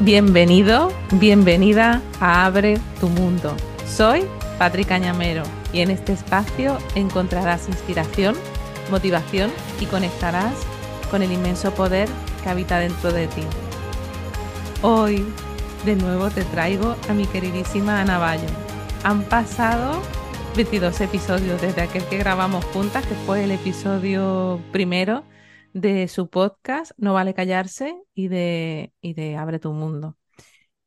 Bienvenido, bienvenida a Abre tu Mundo. Soy Patrick Cañamero y en este espacio encontrarás inspiración, motivación y conectarás con el inmenso poder que habita dentro de ti. Hoy de nuevo te traigo a mi queridísima Ana Bayo. Han pasado 22 episodios desde aquel que grabamos juntas, que fue el episodio primero de su podcast No vale callarse y de, y de Abre tu mundo.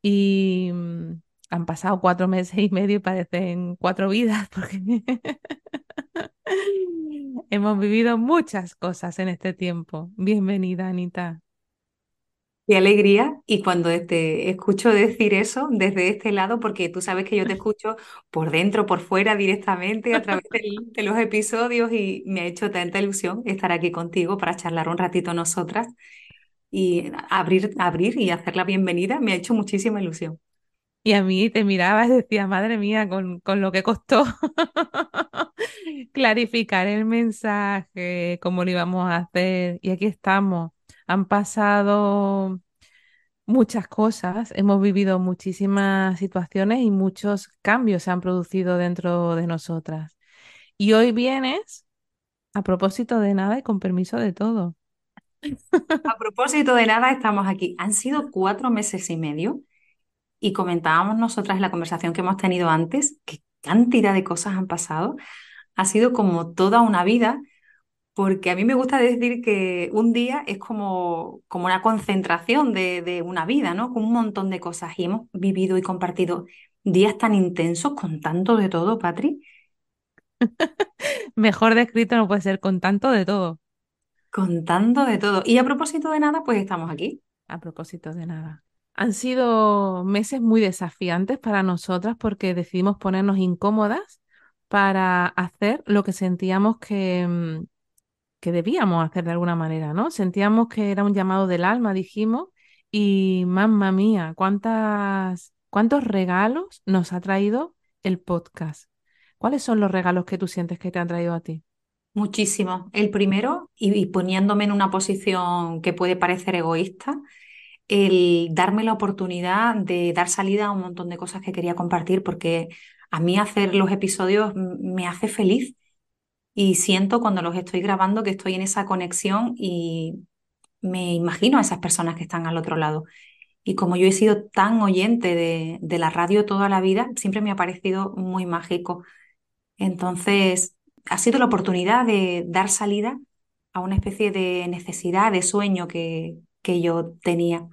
Y mm, han pasado cuatro meses y medio y parecen cuatro vidas porque hemos vivido muchas cosas en este tiempo. Bienvenida, Anita. Qué alegría. Y cuando te escucho decir eso desde este lado, porque tú sabes que yo te escucho por dentro, por fuera, directamente a través de los episodios y me ha hecho tanta ilusión estar aquí contigo para charlar un ratito nosotras y abrir, abrir y hacer la bienvenida. Me ha hecho muchísima ilusión. Y a mí te mirabas y decía, madre mía, con, con lo que costó clarificar el mensaje, cómo lo íbamos a hacer. Y aquí estamos. Han pasado muchas cosas, hemos vivido muchísimas situaciones y muchos cambios se han producido dentro de nosotras. Y hoy vienes a propósito de nada y con permiso de todo. A propósito de nada, estamos aquí. Han sido cuatro meses y medio y comentábamos nosotras en la conversación que hemos tenido antes qué cantidad de cosas han pasado. Ha sido como toda una vida porque a mí me gusta decir que un día es como, como una concentración de, de, una vida, ¿no? Con un montón de cosas. Y hemos vivido y compartido días tan intensos con tanto de todo, Patri. Mejor descrito no puede ser con tanto de todo. Con tanto de todo. Y a propósito de nada, pues estamos aquí. A propósito de nada. Han sido meses muy desafiantes para nosotras porque decidimos ponernos incómodas para hacer lo que sentíamos que, mm, que debíamos hacer de alguna manera, ¿no? Sentíamos que era un llamado del alma, dijimos, y mamma mía, cuántas, cuántos regalos nos ha traído el podcast. ¿Cuáles son los regalos que tú sientes que te han traído a ti? Muchísimo. El primero, y, poniéndome en una posición que puede parecer egoísta, el darme la oportunidad de dar salida a un montón de cosas que quería compartir, porque a mí hacer los episodios me hace feliz y siento cuando los estoy grabando que estoy en esa conexión y me imagino a esas personas que están al otro lado. Y como yo he sido tan oyente de, de la radio toda la vida, siempre me ha parecido muy mágico. Entonces, ha sido la oportunidad de dar salida a una especie de necesidad, de sueño que, que yo tenía.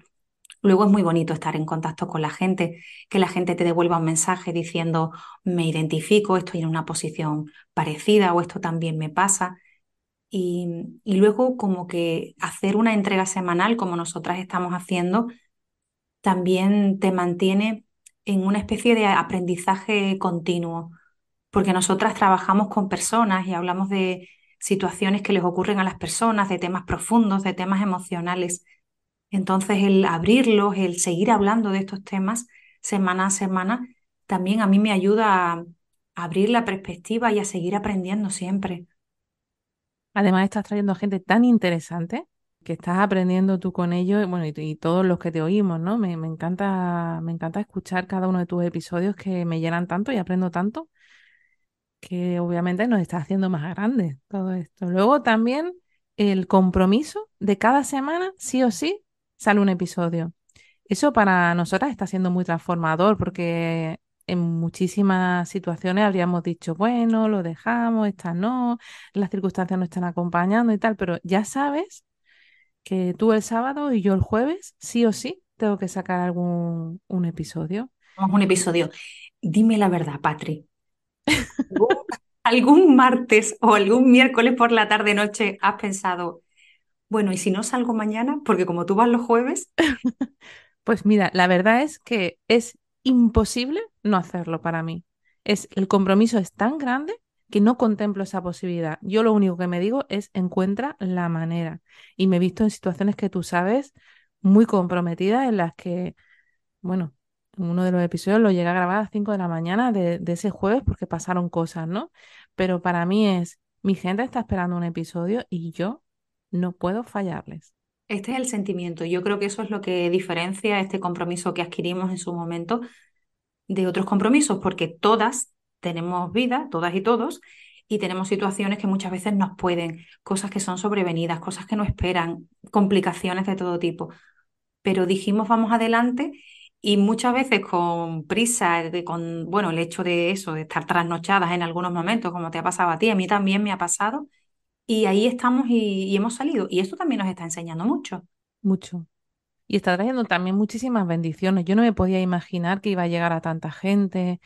Luego es muy bonito estar en contacto con la gente, que la gente te devuelva un mensaje diciendo me identifico, estoy en una posición parecida o esto también me pasa. Y, y luego como que hacer una entrega semanal como nosotras estamos haciendo también te mantiene en una especie de aprendizaje continuo, porque nosotras trabajamos con personas y hablamos de situaciones que les ocurren a las personas, de temas profundos, de temas emocionales. Entonces, el abrirlos, el seguir hablando de estos temas semana a semana, también a mí me ayuda a abrir la perspectiva y a seguir aprendiendo siempre. Además, estás trayendo gente tan interesante que estás aprendiendo tú con ellos, bueno, y, todos los que te oímos, ¿no? Me, me, encanta, me encanta escuchar cada uno de tus episodios que me llenan tanto y aprendo tanto, que obviamente nos está haciendo más grandes todo esto. Luego también el compromiso de cada semana, sí o sí, sale un episodio. Eso para nosotras está siendo muy transformador porque en muchísimas situaciones habríamos dicho, bueno, lo dejamos, esta no, las circunstancias no están acompañando y tal, pero ya sabes que tú el sábado y yo el jueves, sí o sí, tengo que sacar algún un episodio. Un episodio. Dime la verdad, Patri. ¿Algún martes o algún miércoles por la tarde noche has pensado, bueno, ¿y si no salgo mañana? Porque como tú vas los jueves. pues mira, la verdad es que es imposible no hacerlo para mí. Es, el compromiso es tan grande que no contemplo esa posibilidad. Yo lo único que me digo es encuentra la manera. Y me he visto en situaciones que tú sabes muy comprometidas en las que, bueno, uno de los episodios lo llegué a grabar a las 5 de la mañana de ese jueves porque pasaron cosas, ¿no? Pero para mí es, mi gente está esperando un episodio y yo no puedo fallarles. Este es el sentimiento. Yo creo que eso es lo que diferencia este compromiso que adquirimos en su momento de otros compromisos, porque todas tenemos vida, todas y todos, y tenemos situaciones que muchas veces nos pueden, cosas que son sobrevenidas, cosas que no esperan, complicaciones de todo tipo. Pero dijimos vamos adelante y muchas veces con prisa, con, bueno, el hecho de eso, de estar trasnochadas en algunos momentos, como te ha pasado a ti, a mí también me ha pasado, y ahí estamos y, hemos salido. Y esto también nos está enseñando mucho. Mucho. Y está trayendo también muchísimas bendiciones. Yo no me podía imaginar que iba a llegar a tanta gente.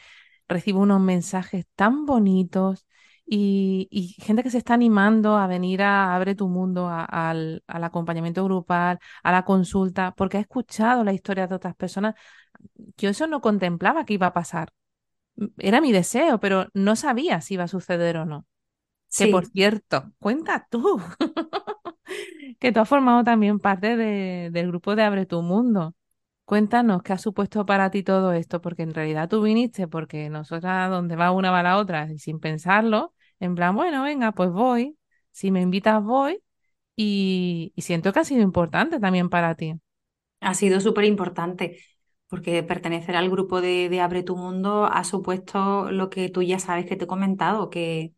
Recibo unos mensajes tan bonitos y, gente que se está animando a venir a Abre tu Mundo, al, al acompañamiento grupal, a la consulta, porque ha escuchado la historia de otras personas. Yo eso no contemplaba que iba a pasar. Era mi deseo, pero no sabía si iba a suceder o no. Que por cierto, cuenta tú, que tú has formado también parte de- del grupo de Abre tu Mundo. Cuéntanos qué ha supuesto para ti todo esto, porque en realidad tú viniste porque nosotras donde va una va la otra y sin pensarlo, en plan, bueno, venga, pues voy, si me invitas voy y, y siento que ha sido importante también para ti. ha sido súper importante porque pertenecer al grupo de, de Abre tu Mundo ha supuesto lo que tú ya sabes que te he comentado, que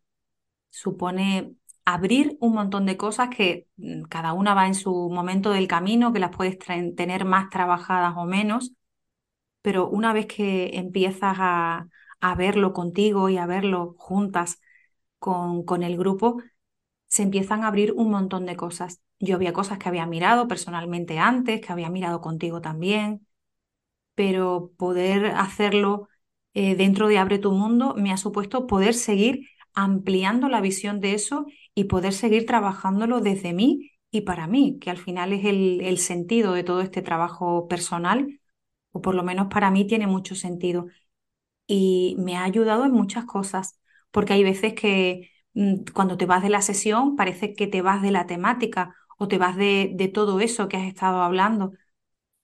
supone abrir un montón de cosas que mm, cada una va en su momento del camino, que las puedes tener más trabajadas o menos, pero una vez que empiezas a, a verlo contigo y a verlo juntas con, con el grupo, se empiezan a abrir un montón de cosas. Yo había cosas que había mirado personalmente antes, que había mirado contigo también, pero poder hacerlo eh, dentro de Abre tu Mundo me ha supuesto poder seguir ampliando la visión de eso y poder seguir trabajándolo desde mí y para mí, que al final es el, sentido de todo este trabajo personal, o por lo menos para mí tiene mucho sentido y me ha ayudado en muchas cosas, porque hay veces que mm, cuando te vas de la sesión parece que te vas de la temática o te vas de, todo eso que has estado hablando,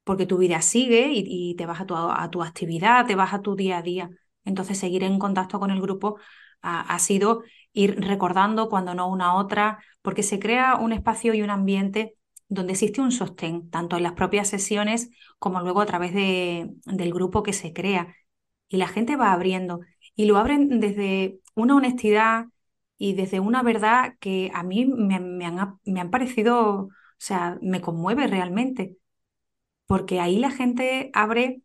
porque tu vida sigue y, te vas tu, a tu actividad, te vas a tu día a día. Entonces, seguir en contacto con el grupo ha, sido ir recordando cuando no una otra, porque se crea un espacio y un ambiente donde existe un sostén, tanto en las propias sesiones como luego a través de, del grupo que se crea. Y la gente va abriendo y lo abren desde una honestidad y desde una verdad que a mí me, me han, me han parecido, o sea, me conmueve realmente, porque ahí la gente abre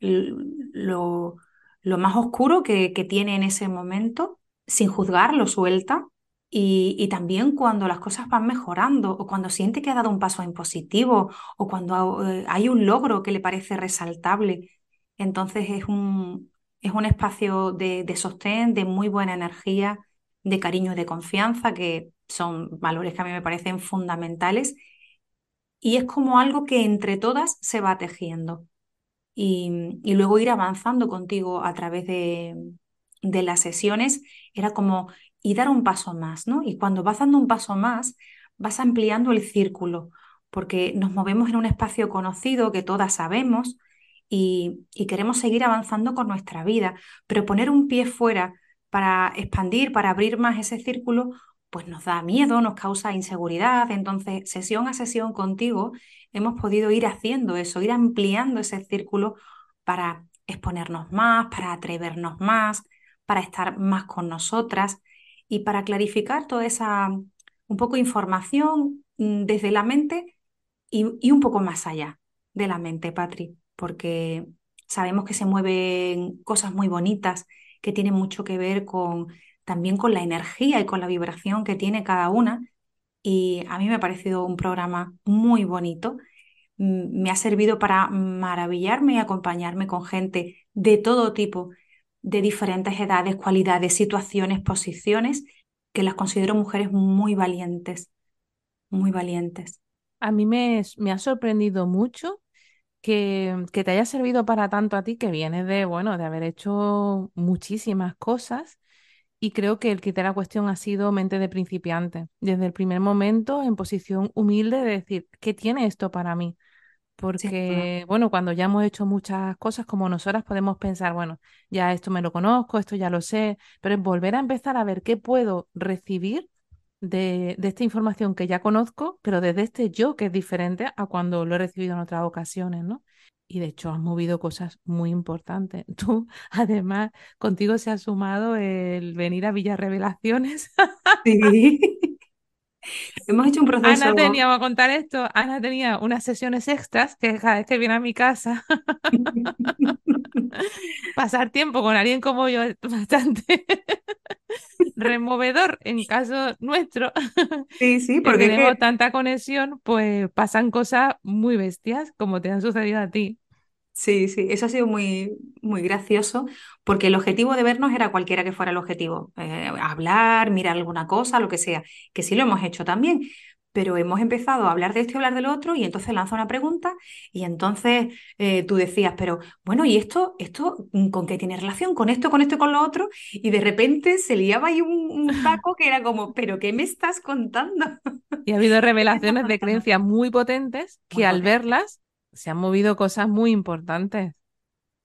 lo, lo más oscuro que, que tiene en ese momento, sin juzgar, lo suelta. Y, también cuando las cosas van mejorando o cuando siente que ha dado un paso en positivo o cuando eh, hay un logro que le parece resaltable, entonces es un, es un espacio de, de sostén, de muy buena energía, de cariño y de confianza, que son valores que a mí me parecen fundamentales. Y es como algo que entre todas se va tejiendo y, y luego ir avanzando contigo a través de, de las sesiones era como y dar un paso más, ¿no? Y cuando vas dando un paso más, vas ampliando el círculo, porque nos movemos en un espacio conocido que todas sabemos y, y queremos seguir avanzando con nuestra vida, pero poner un pie fuera para expandir, para abrir más ese círculo, pues nos da miedo, nos causa inseguridad. Entonces, sesión a sesión contigo, hemos podido ir haciendo eso, ir ampliando ese círculo para exponernos más, para atrevernos más, para estar más con nosotras y para clarificar toda esa un poco información mm, desde la mente y, y un poco más allá de la mente, Patri, porque sabemos que se mueven cosas muy bonitas que tienen mucho que ver con también con la energía y con la vibración que tiene cada una. Y a mí me ha parecido un programa muy bonito mm, me ha servido para maravillarme y acompañarme con gente de todo tipo, de diferentes edades, cualidades, situaciones, posiciones, que las considero mujeres muy valientes, muy valientes. A mí me, me ha sorprendido mucho que, que te haya servido para tanto a ti, que vienes de, bueno, de haber hecho muchísimas cosas. Y creo que el de la cuestión ha sido mente de principiante. Desde el primer momento, en posición humilde de decir, ¿qué tiene esto para mí? Porque, bueno, cuando ya hemos hecho muchas cosas como nosotras podemos pensar, bueno, ya esto me lo conozco, esto ya lo sé, pero es volver a empezar a ver qué puedo recibir de, de, esta información que ya conozco, pero desde este yo que es diferente a cuando lo he recibido en otras ocasiones, ¿no? Y de hecho has movido cosas muy importantes. Tú, además, contigo se ha sumado el venir a Villa Revelaciones. Sí. Hemos hecho un proceso. Ana tenía, voy a contar esto, Ana tenía unas sesiones extras que cada vez que viene a mi casa, pasar tiempo con alguien como yo es bastante removedor en caso nuestro. Sí, sí, porque tenemos tanta conexión, pues pasan cosas muy bestias como te han sucedido a ti. Sí, sí, eso ha sido muy, muy gracioso, porque el objetivo de vernos era cualquiera que fuera el objetivo, eh, hablar, mirar alguna cosa, lo que sea, que sí lo hemos hecho también, pero hemos empezado a hablar de esto y hablar del otro, y entonces lanza una pregunta, y entonces eh, tú decías, pero bueno, ¿y esto, esto con qué tiene relación? ¿Con esto, con esto y con lo otro? Y de repente se liaba ahí un, un taco que era como, ¿pero qué me estás contando? Y ha habido revelaciones de creencias muy potentes que al verlas se han movido cosas muy importantes.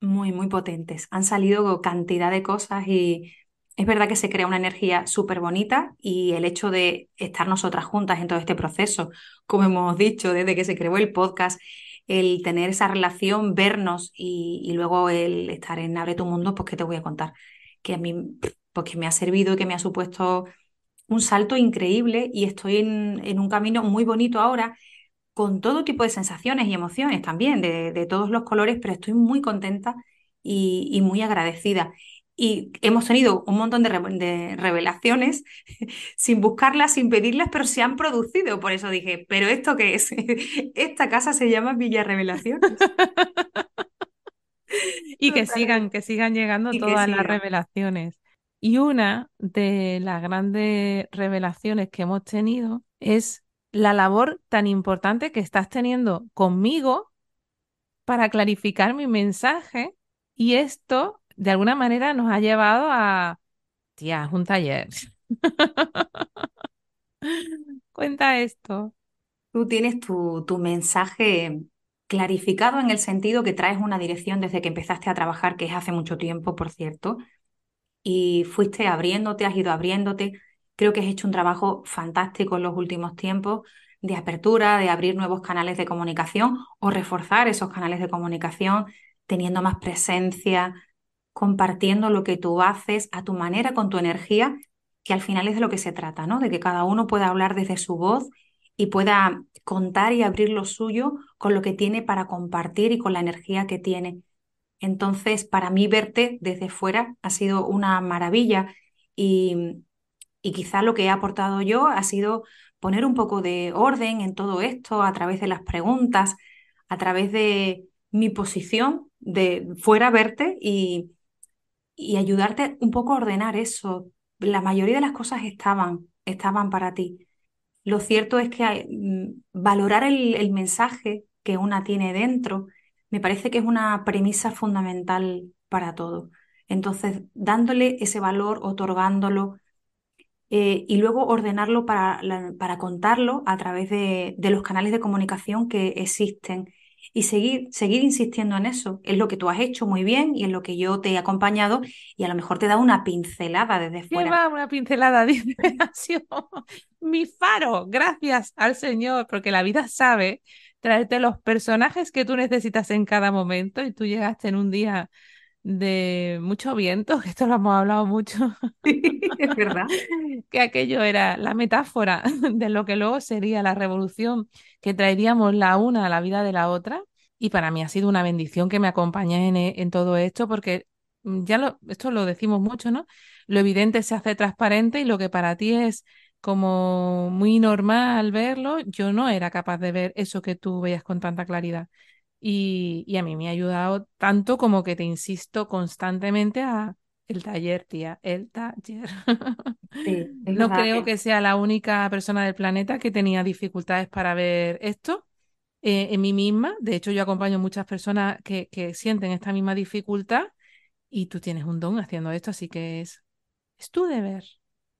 Muy, muy potentes. Han salido cantidad de cosas y es verdad que se crea una energía súper bonita y el hecho de estar nosotras juntas en todo este proceso, como hemos dicho desde que se creó el podcast, el tener esa relación, vernos y, luego el estar en Abre tu Mundo, pues que te voy a contar, que a mí pues que me ha servido y que me ha supuesto un salto increíble y estoy en, en un camino muy bonito ahora con todo tipo de sensaciones y emociones también, de, todos los colores, pero estoy muy contenta y, muy agradecida. Y hemos tenido un montón de, revelaciones sin buscarlas, sin pedirlas, pero se han producido. Por eso dije, ¿pero esto qué es? Esta casa se llama Villa Revelaciones. y que sigan, que sigan llegando todas las revelaciones. Y una de las grandes revelaciones que hemos tenido es la labor tan importante que estás teniendo conmigo para clarificar mi mensaje y esto de alguna manera nos ha llevado a, tía, un taller. Cuenta esto. Tú tienes tu, tu mensaje clarificado en el sentido que traes una dirección desde que empezaste a trabajar, que es hace mucho tiempo, por cierto, y fuiste abriéndote, has ido abriéndote, Creo que has hecho un trabajo fantástico en los últimos tiempos de apertura, de abrir nuevos canales de comunicación o reforzar esos canales de comunicación, teniendo más presencia, compartiendo lo que tú haces a tu manera, con tu energía, que al final es de lo que se trata, ¿no? De que cada uno pueda hablar desde su voz y pueda contar y abrir lo suyo con lo que tiene para compartir y con la energía que tiene. Entonces, para mí verte desde fuera ha sido una maravilla y y quizá lo que he aportado yo ha sido poner un poco de orden en todo esto a través de las preguntas, a través de mi posición de fuera verte y, y ayudarte un poco a ordenar eso. La mayoría de las cosas estaban, estaban para ti. Lo cierto es que mm, valorar el, el mensaje que una tiene dentro me parece que es una premisa fundamental para todo. Entonces, dándole ese valor, otorgándolo, eh, y luego ordenarlo para, para contarlo a través de, de, los canales de comunicación que existen y seguir, seguir insistiendo en eso. Es lo que tú has hecho muy bien y es lo que yo te he acompañado y a lo mejor te da una pincelada desde fuera. va una pincelada? Dice, mi faro, gracias al Señor, porque la vida sabe traerte los personajes que tú necesitas en cada momento y tú llegaste en un día de mucho viento, que esto lo hemos hablado mucho. es verdad. que aquello era la metáfora de lo que luego sería la revolución que traeríamos la una a la vida de la otra. Y para mí ha sido una bendición que me acompañe en, en todo esto, porque mm, ya lo, esto lo decimos mucho, ¿no? Lo evidente se hace transparente y lo que para ti es como muy normal verlo, yo no era capaz de ver eso que tú veías con tanta claridad. Y, a mí me ha ayudado tanto como que te insisto constantemente a el taller, tía, el taller. no creo que... sea la única persona del planeta que tenía dificultades para ver esto eh, en mí misma. De hecho, yo acompaño muchas personas que, que sienten esta misma dificultad y tú tienes un don haciendo esto, así que es, es tu deber.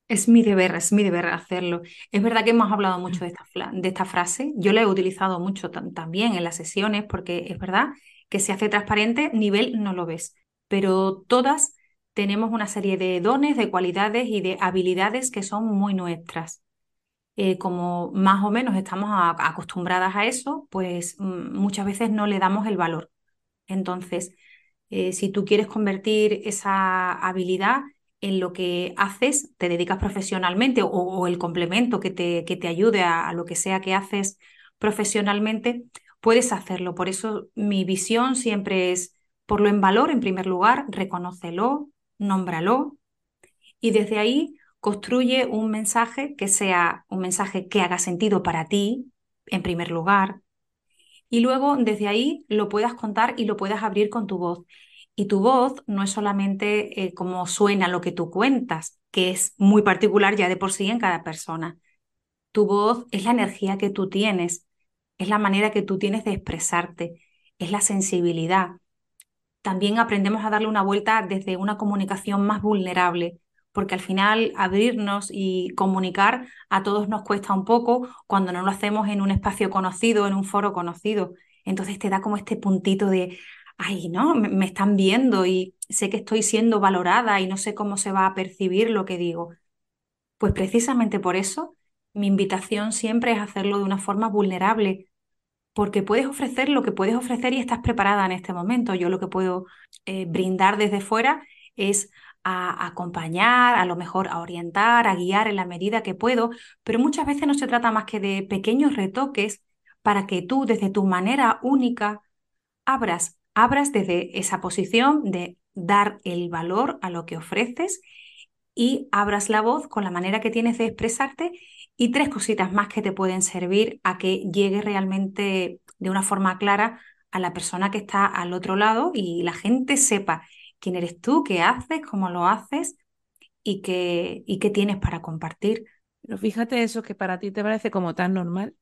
Es mi deber, es mi deber hacerlo. Es verdad que hemos hablado mucho de esta, de esta frase. Yo la he utilizado mucho también en las sesiones porque es verdad que se hace transparente, nivel no lo ves. Pero todas tenemos una serie de dones, de cualidades y de habilidades que son muy nuestras. eh, como más o menos estamos acostumbradas a eso, pues mm, muchas veces no le damos el valor. Entonces, eh, si tú quieres convertir esa habilidad en lo que haces, te dedicas profesionalmente o, el complemento que te, que te ayude a, lo que sea que haces profesionalmente, puedes hacerlo. Por eso mi visión siempre es lo en valor en primer lugar, reconócelo, nómbralo y desde ahí construye un mensaje que sea un mensaje que haga sentido para ti, en primer lugar, y luego desde ahí lo puedas contar y lo puedas abrir con tu voz. Y tu voz no es solamente eh, como suena lo que tú cuentas, que es muy particular ya de por sí en cada persona. Tu voz es la energía que tú tienes, es la manera que tú tienes de expresarte, es la sensibilidad. También aprendemos a darle una vuelta desde una comunicación más vulnerable, porque al final abrirnos y comunicar a todos nos cuesta un poco cuando no lo hacemos en un espacio conocido, en un foro conocido. Entonces te da como este puntito de, ay, no, me, están viendo y sé que estoy siendo valorada y no sé cómo se va a percibir lo que digo. Pues precisamente por eso mi invitación siempre es hacerlo de una forma vulnerable, porque puedes ofrecer lo que puedes ofrecer y estás preparada en este momento. Yo lo que puedo eh, brindar desde fuera es a acompañar, a lo mejor a orientar, a guiar en la medida que puedo, pero muchas veces no se trata más que de pequeños retoques para que tú desde tu manera única abras, abras desde esa posición de dar el valor a lo que ofreces y abras la voz con la manera que tienes de expresarte y tres cositas más que te pueden servir a que llegue realmente de una forma clara a la persona que está al otro lado y la gente sepa quién eres tú, qué haces, cómo lo haces y qué, y qué tienes para compartir. Pero fíjate eso que para ti te parece como tan normal.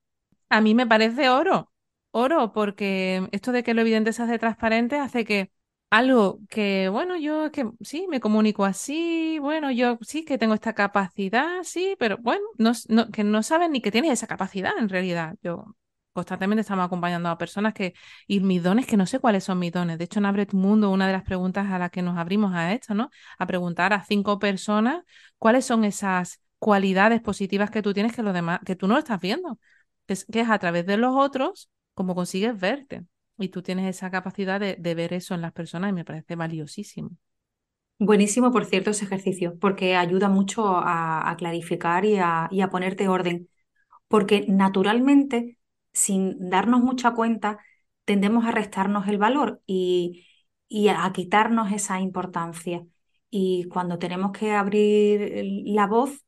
A mí me parece oro, oro, porque esto de que lo evidente se hace transparente hace que algo que, bueno, yo que sí, me comunico así, bueno, yo sí que tengo esta capacidad, sí, pero bueno, no, que no saben ni que tienes esa capacidad en realidad. Yo constantemente estamos acompañando a personas que, y mis dones, que no sé cuáles son mis dones. De hecho, en Abre tu Mundo, una de las preguntas a las que nos abrimos a esto, ¿no? A preguntar a cinco personas cuáles son esas cualidades positivas que tú tienes que, los demás, que tú no estás viendo. Es, que es a través de los otros como consigues verte. Y tú tienes esa capacidad de, ver eso en las personas y me parece valiosísimo. Buenísimo, por cierto, ese ejercicio, porque ayuda mucho a, clarificar y a, ponerte orden. Porque naturalmente sin darnos mucha cuenta, tendemos a restarnos el valor y, a quitarnos esa importancia. Y cuando tenemos que abrir la voz,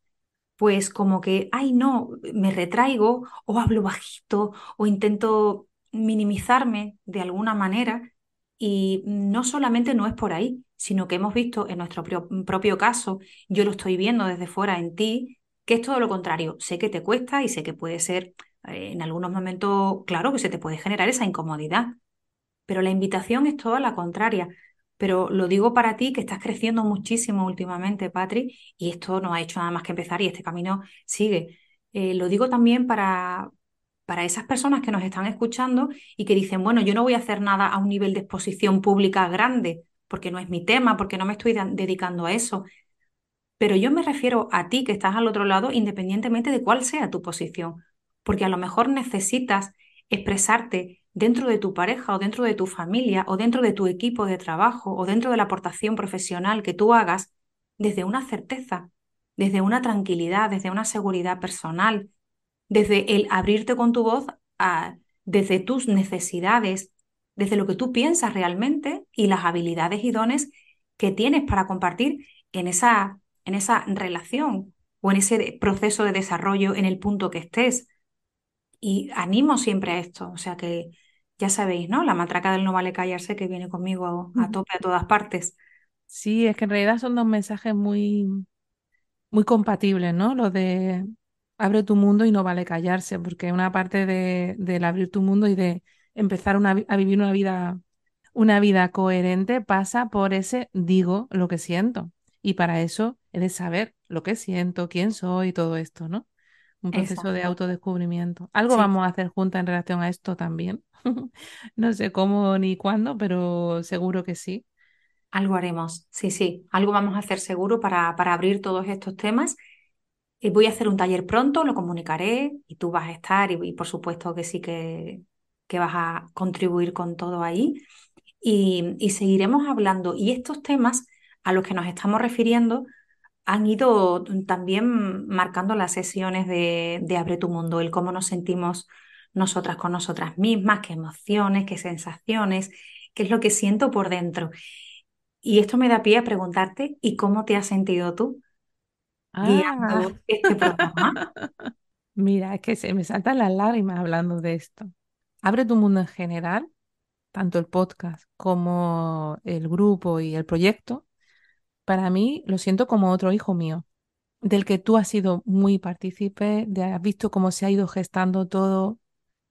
pues como que, ay no, me retraigo o hablo bajito o intento minimizarme de alguna manera. Y no solamente no es por ahí, sino que hemos visto en nuestro propio caso, yo lo estoy viendo desde fuera en ti, que es todo lo contrario. Sé que te cuesta y sé que puede ser eh, en algunos momentos, claro que se te puede generar esa incomodidad, pero la invitación es toda la contraria. Pero lo digo para ti que estás creciendo muchísimo últimamente, Patri, y esto no ha hecho nada más que empezar y este camino sigue. Eh, lo digo también para, para esas personas que nos están escuchando y que dicen, bueno, yo no voy a hacer nada a un nivel de exposición pública grande, porque no es mi tema, porque no me estoy dedicando a eso. Pero yo me refiero a ti que estás al otro lado, independientemente de cuál sea tu posición porque a lo mejor necesitas expresarte dentro de tu pareja o dentro de tu familia o dentro de tu equipo de trabajo o dentro de la aportación profesional que tú hagas desde una certeza, desde una tranquilidad, desde una seguridad personal, desde el abrirte con tu voz a, desde tus necesidades, desde lo que tú piensas realmente y las habilidades y dones que tienes para compartir en esa, en esa relación o en ese proceso de desarrollo en el punto que estés. Y animo siempre a esto, o sea que ya sabéis, ¿no? La matraca del no vale callarse que viene conmigo a, tope a todas partes. Sí, es que en realidad son dos mensajes muy, muy compatibles, ¿no? Lo de abre tu mundo y no vale callarse, porque una parte de, del abrir tu mundo y de empezar a vivir una vida, una vida coherente pasa por ese digo lo que siento. Y para eso he de saber lo que siento, quién soy, todo esto, ¿no? Un proceso de autodescubrimiento. Algo vamos a hacer juntas en relación a esto también. no sé cómo ni cuándo, pero seguro que sí. Algo haremos, sí, sí, algo vamos a hacer seguro para, para abrir todos estos temas. eh, voy a hacer un taller pronto, lo comunicaré y tú vas a estar y, y por supuesto que sí que, que, vas a contribuir con todo ahí. Y, y seguiremos hablando. Y estos temas a los que nos estamos refiriendo han ido también marcando las sesiones de, de Abre tu Mundo, el cómo nos sentimos nosotras con nosotras mismas, qué emociones, qué sensaciones, qué es lo que siento por dentro. Y esto me da pie a preguntarte, ¿y cómo te has sentido tú guiando Ah, este programa? mira, es que se me saltan las lágrimas hablando de esto. Abre tu mundo en general, tanto el podcast como el grupo y el proyecto. Para mí lo siento como otro hijo mío, del que tú has sido muy partícipe, de has visto cómo se ha ido gestando todo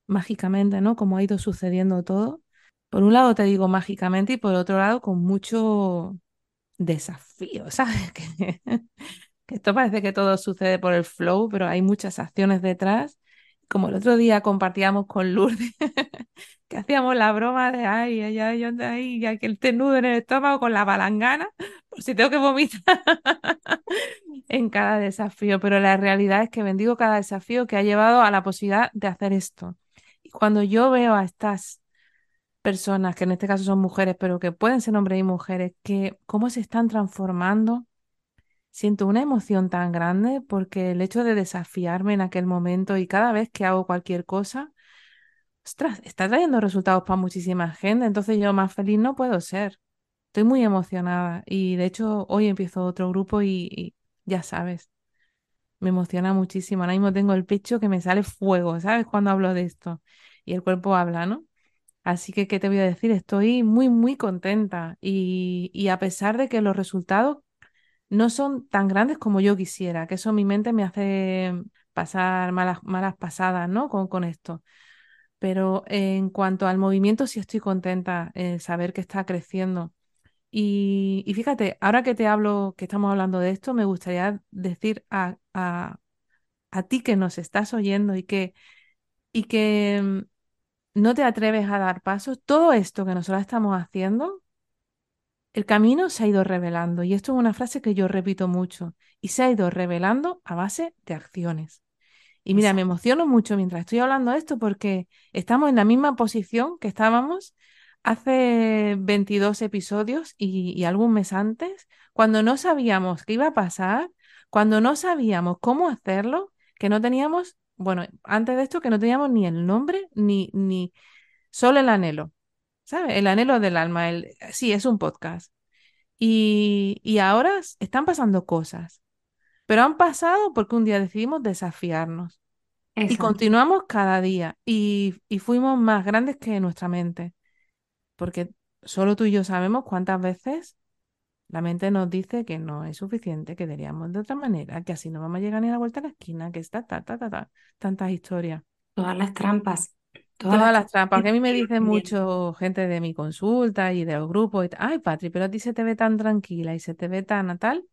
mágicamente, ¿no? Cómo ha ido sucediendo todo. Por un lado te digo mágicamente y por otro lado con mucho desafío, ¿sabes? Que, que esto parece que todo sucede por el flow, pero hay muchas acciones detrás. Como el otro día compartíamos con Lourdes, que hacíamos la broma de, ay, ay, ay, ay, ay, ay, que el nudo en el estómago con la palangana, por si tengo que vomitar en cada desafío. Pero la realidad es que bendigo cada desafío que ha llevado a la posibilidad de hacer esto. Y cuando yo veo a estas personas, que en este caso son mujeres, pero que pueden ser hombres y mujeres, que cómo se están transformando Siento una emoción tan grande porque el hecho de desafiarme en aquel momento y cada vez que hago cualquier cosa, ostras, está trayendo resultados para muchísima gente, entonces yo más feliz no puedo ser. Estoy muy emocionada y de hecho hoy empiezo otro grupo y, y ya sabes, me emociona muchísimo. Ahora mismo tengo el pecho que me sale fuego, ¿sabes? Cuando hablo de esto y el cuerpo habla, ¿no? Así que, ¿qué te voy a decir? Estoy muy, muy contenta y, y a pesar de que los resultados no son tan grandes como yo quisiera, que eso mi mente me hace pasar malas, malas pasadas, ¿no? Con, con esto. Pero en cuanto al movimiento, sí estoy contenta en saber que está creciendo. Y, y fíjate, ahora que te hablo, que estamos hablando de esto, me gustaría decir a, a, a ti que nos estás oyendo y que, y que mm, no te atreves a dar pasos, todo esto que nosotros estamos haciendo el camino se ha ido revelando, y esto es una frase que yo repito mucho, y se ha ido revelando a base de acciones. Y mira, me emociono mucho mientras estoy hablando de esto porque estamos en la misma posición que estábamos hace 22 episodios y, y algún mes antes, cuando no sabíamos qué iba a pasar, cuando no sabíamos cómo hacerlo, que no teníamos, bueno, antes de esto que no teníamos ni el nombre ni, ni solo el anhelo. ¿Sabes? El anhelo del alma, el, sí, es un podcast. Y, y ahora están pasando cosas, pero han pasado porque un día decidimos desafiarnos y continuamos cada día y, y fuimos más grandes que nuestra mente, porque solo tú y yo sabemos cuántas veces la mente nos dice que no es suficiente, que deberíamos de otra manera, que así no vamos a llegar ni a la vuelta a la esquina, que está, ta, ta, ta, ta, tantas historias. Todas las trampas, todas las trampas que a mí me dicen mucho gente de mi consulta y de los grupos, y ay, Patri, pero a ti se te ve tan tranquila y se te ve tan tal.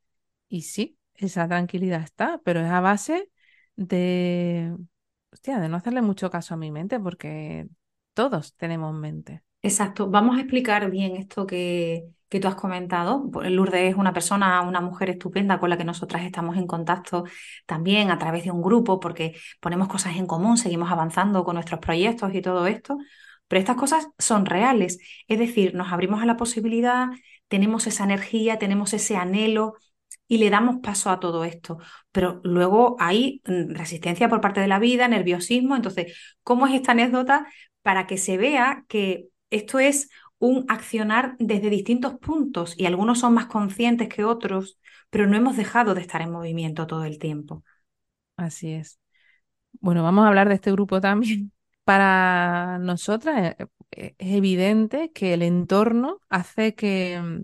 Y sí, esa tranquilidad está, pero es a base de, hostia, de no hacerle mucho caso a mi mente, porque todos tenemos mente. Exacto. Vamos a explicar bien esto que, que tú has comentado. Pues Lourdes es una persona, una mujer estupenda con la que nosotras estamos en contacto también a través de un grupo porque ponemos cosas en común, seguimos avanzando con nuestros proyectos y todo esto. Pero estas cosas son reales. Es decir, nos abrimos a la posibilidad, tenemos esa energía, tenemos ese anhelo y le damos paso a todo esto. Pero luego hay mm, resistencia por parte de la vida, nerviosismo. Entonces, ¿cómo es esta anécdota para que se vea que esto es un accionar desde distintos puntos y algunos son más conscientes que otros, pero no hemos dejado de estar en movimiento todo el tiempo. Así es. Bueno, vamos a hablar de este grupo también. Para nosotras eh, eh, es evidente que el entorno hace que, mm,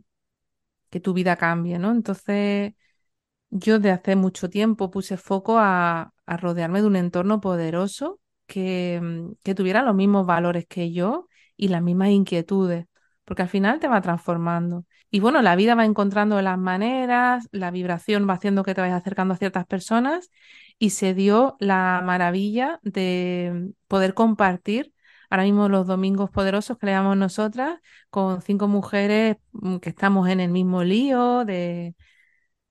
que tu vida cambie, ¿no? Entonces, Yo de hace mucho tiempo puse foco a, a rodearme de un entorno poderoso que, mm, que tuviera los mismos valores que yo y las mismas inquietudes, porque al final te va transformando. Y bueno, la vida va encontrando las maneras, la vibración va haciendo que te vayas acercando a ciertas personas y se dio la maravilla de poder compartir. Ahora mismo los domingos poderosos que le llamamos nosotras, con cinco mujeres mm, que estamos en el mismo lío de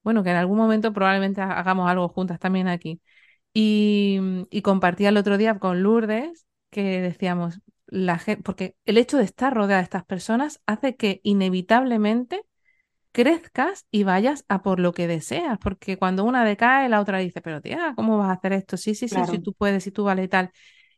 bueno, que en algún momento probablemente hagamos algo juntas también aquí. Y, y compartía el otro día con Lourdes que decíamos, la gente, porque el hecho de estar rodeada de estas personas hace que inevitablemente crezcas y vayas a por lo que deseas, porque cuando una decae, la otra dice, pero tía, ¿cómo vas a hacer esto? Sí, sí, sí, si tú puedes, si tú vale y tal.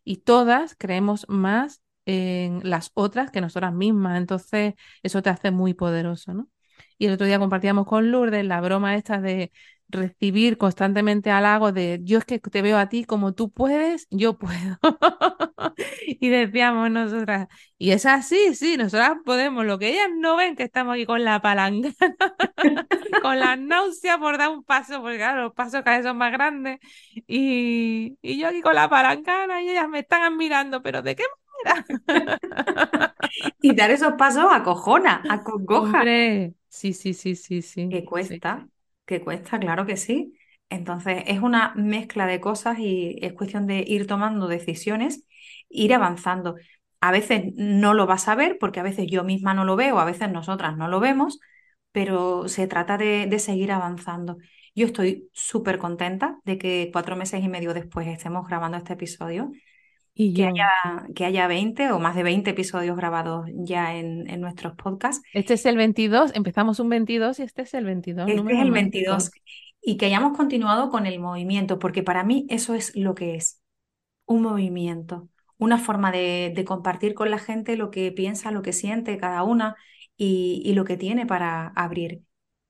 Y todas creemos más en las otras que nosotras mismas, entonces eso te hace muy poderoso, ¿no? Y el otro día compartíamos con Lourdes la broma esta de recibir constantemente halagos de yo es que te veo a ti como tú puedes, yo puedo. y decíamos nosotras, y es así, sí, nosotras podemos, lo que ellas no ven que estamos aquí con la palanca, con la náusea por dar un paso, porque claro, los pasos cada vez son más grandes, y, y yo aquí con la palancana y ellas me están admirando, pero ¿de qué manera? y dar esos pasos acojona, acongoja. Hombre, sí, sí, sí, sí, sí. Que cuesta que cuesta, claro que sí. Entonces es una mezcla de cosas y es cuestión de ir tomando decisiones, ir avanzando. A veces no lo vas a ver porque a veces yo misma no lo veo, a veces nosotras no lo vemos, pero se trata de, seguir avanzando. Yo estoy súper contenta de que cuatro meses y medio después estemos grabando este episodio. Y que, haya, que haya 20 o más de 20 episodios grabados ya en, en, nuestros podcasts. Este es el 22, empezamos un 22 y este es el 22. Este es el 22. Y que hayamos continuado con el movimiento, porque para mí eso es lo que es, un movimiento, una forma de, de compartir con la gente lo que piensa, lo que siente cada una y, y lo que tiene para abrir.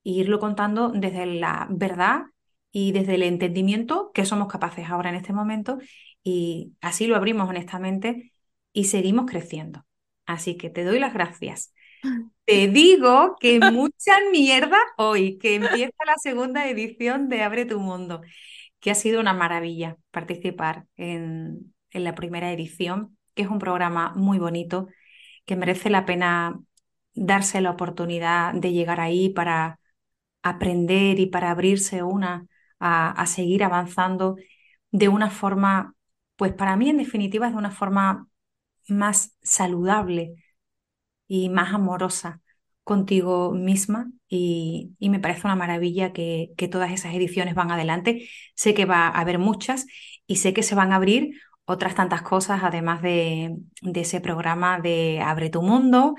E irlo contando desde la verdad y desde el entendimiento que somos capaces ahora en este momento y así lo abrimos honestamente y seguimos creciendo. Así que te doy las gracias. Te digo que mucha mierda hoy, que empieza la segunda edición de Abre tu Mundo, que ha sido una maravilla participar en, en la primera edición, que es un programa muy bonito, que merece la pena darse la oportunidad de llegar ahí para aprender y para abrirse una a, seguir avanzando de una forma pues para mí, en definitiva, es de una forma más saludable y más amorosa contigo misma y, me parece una maravilla que, que, todas esas ediciones van adelante. Sé que va a haber muchas y sé que se van a abrir otras tantas cosas además de, de ese programa de Abre tu Mundo.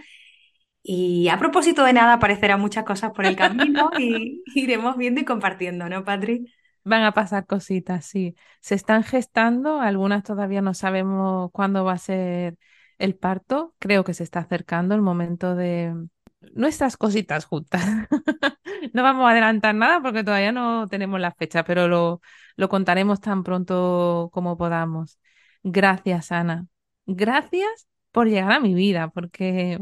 Y a propósito de nada, aparecerán muchas cosas por el camino y iremos viendo y compartiendo, ¿no, Patri? Van a pasar cositas, sí. Se están gestando, algunas todavía no sabemos cuándo va a ser el parto. Creo que se está acercando el momento de nuestras cositas juntas. no vamos a adelantar nada porque todavía no tenemos la fecha, pero lo, lo contaremos tan pronto como podamos. Gracias, Ana. Gracias por llegar a mi vida, porque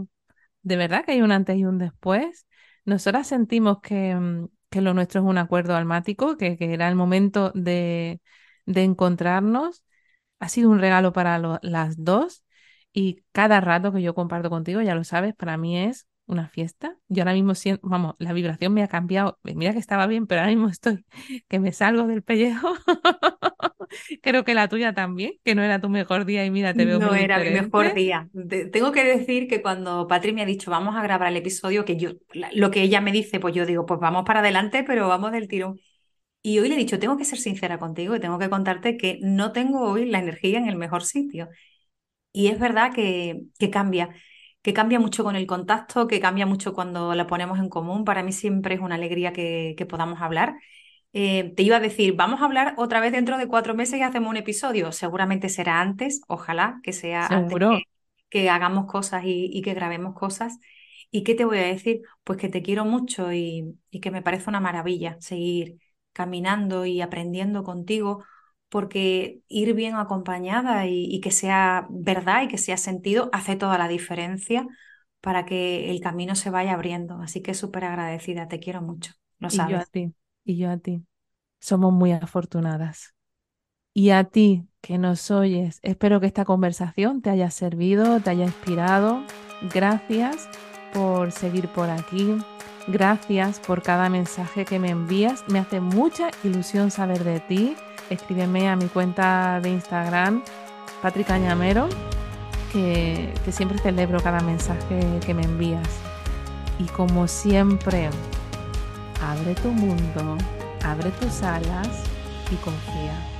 de verdad que hay un antes y un después. Nosotras sentimos que, mm, que lo nuestro es un acuerdo almático, que, que era el momento de, de, encontrarnos. Ha sido un regalo para las dos y cada rato que yo comparto contigo, ya lo sabes, para mí es una fiesta. Yo ahora mismo siento, vamos, la vibración me ha cambiado. Mira que estaba bien, pero ahora mismo estoy que me salgo del pellejo. Creo que la tuya también, que no era tu mejor día y mira, te veo No era mi mejor día. tengo que decir que cuando Patri me ha dicho vamos a grabar el episodio, que yo, lo que ella me dice, pues yo digo, pues vamos para adelante, pero vamos del tirón. Y hoy le he dicho, tengo que ser sincera contigo y tengo que contarte que no tengo hoy la energía en el mejor sitio. Y es verdad que, que cambia que cambia mucho con el contacto, que cambia mucho cuando la ponemos en común. Para mí siempre es una alegría que, podamos hablar. Eh, te iba a decir, vamos a hablar otra vez dentro de cuatro meses y hacemos un episodio. Seguramente será antes, ojalá que sea antes que, hagamos cosas y, que grabemos cosas. ¿Y qué te voy a decir? Pues que te quiero mucho y, y que me parece una maravilla seguir caminando y aprendiendo contigo porque ir bien acompañada y, que sea verdad y que sea sentido hace toda la diferencia para que el camino se vaya abriendo. Así que súper agradecida, te quiero mucho, lo sabes. Y yo a ti, y yo a ti. Somos muy afortunadas. Y a ti que nos oyes, espero que esta conversación te haya servido, te haya inspirado. Gracias por seguir por aquí. Gracias por cada mensaje que me envías. Me hace mucha ilusión saber de ti escríbeme a mi cuenta de Instagram, Patrick Cañamero, que, que siempre celebro cada mensaje que me envías. Y como siempre, abre tu mundo, abre tus alas y confía.